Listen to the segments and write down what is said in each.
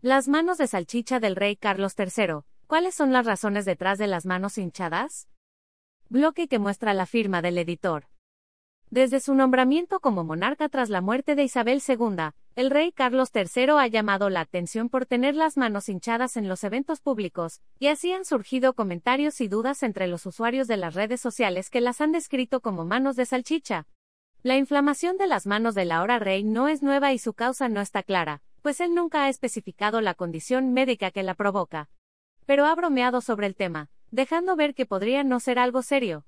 Las manos de salchicha del rey Carlos III. ¿Cuáles son las razones detrás de las manos hinchadas? Bloque que muestra la firma del editor. Desde su nombramiento como monarca tras la muerte de Isabel II, el rey Carlos III ha llamado la atención por tener las manos hinchadas en los eventos públicos, y así han surgido comentarios y dudas entre los usuarios de las redes sociales que las han descrito como manos de salchicha. La inflamación de las manos del ahora rey no es nueva y su causa no está clara, pues él nunca ha especificado la condición médica que la provoca. Pero ha bromeado sobre el tema, dejando ver que podría no ser algo serio.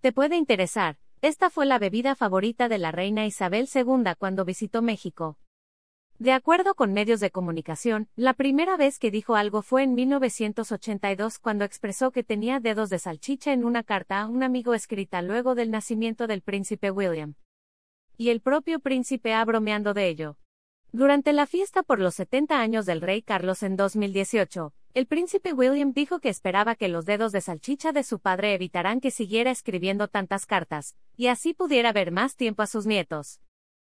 Te puede interesar, esta fue la bebida favorita de la reina Isabel II cuando visitó México. De acuerdo con medios de comunicación, la primera vez que dijo algo fue en 1982 cuando expresó que tenía dedos de salchicha en una carta a un amigo escrita luego del nacimiento del príncipe William. Y el propio príncipe ha bromeando de ello. Durante la fiesta por los 70 años del rey Carlos en 2018, el príncipe William dijo que esperaba que los dedos de salchicha de su padre evitaran que siguiera escribiendo tantas cartas, y así pudiera ver más tiempo a sus nietos.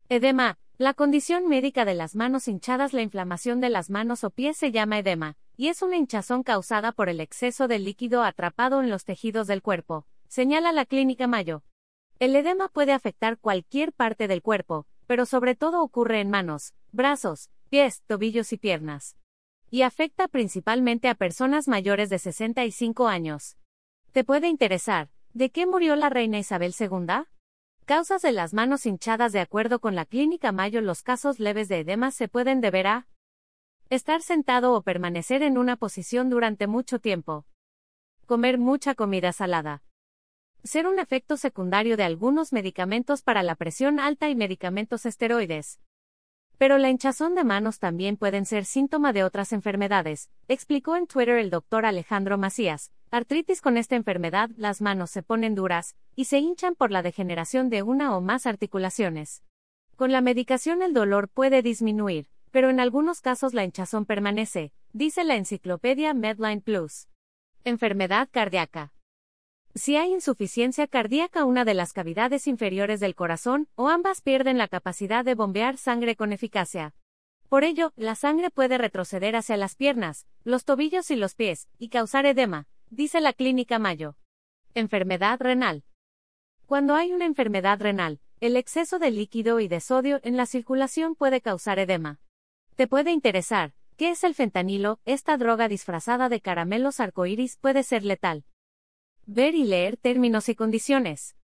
Edema, la condición médica de las manos hinchadas, la inflamación de las manos o pies se llama edema, y es una hinchazón causada por el exceso de líquido atrapado en los tejidos del cuerpo, señala la clínica Mayo. El edema puede afectar cualquier parte del cuerpo, pero sobre todo ocurre en manos, brazos, pies, tobillos y piernas. Y afecta principalmente a personas mayores de 65 años. ¿Te puede interesar? ¿De qué murió la reina Isabel II? Causas de las manos hinchadas De acuerdo con la clínica Mayo, los casos leves de edema se pueden deber a estar sentado o permanecer en una posición durante mucho tiempo, comer mucha comida salada, ser un efecto secundario de algunos medicamentos para la presión alta y medicamentos esteroides. Pero la hinchazón de manos también pueden ser síntoma de otras enfermedades, explicó en Twitter el doctor Alejandro Macías. Artritis con esta enfermedad, las manos se ponen duras y se hinchan por la degeneración de una o más articulaciones. Con la medicación el dolor puede disminuir, pero en algunos casos la hinchazón permanece, dice la enciclopedia Medline Plus. Enfermedad cardíaca. Si hay insuficiencia cardíaca una de las cavidades inferiores del corazón, o ambas pierden la capacidad de bombear sangre con eficacia. Por ello, la sangre puede retroceder hacia las piernas, los tobillos y los pies, y causar edema, dice la clínica Mayo. Enfermedad renal. Cuando hay una enfermedad renal, el exceso de líquido y de sodio en la circulación puede causar edema. Te puede interesar, ¿qué es el fentanilo? Esta droga disfrazada de caramelos arcoíris puede ser letal. Ver y leer términos y condiciones.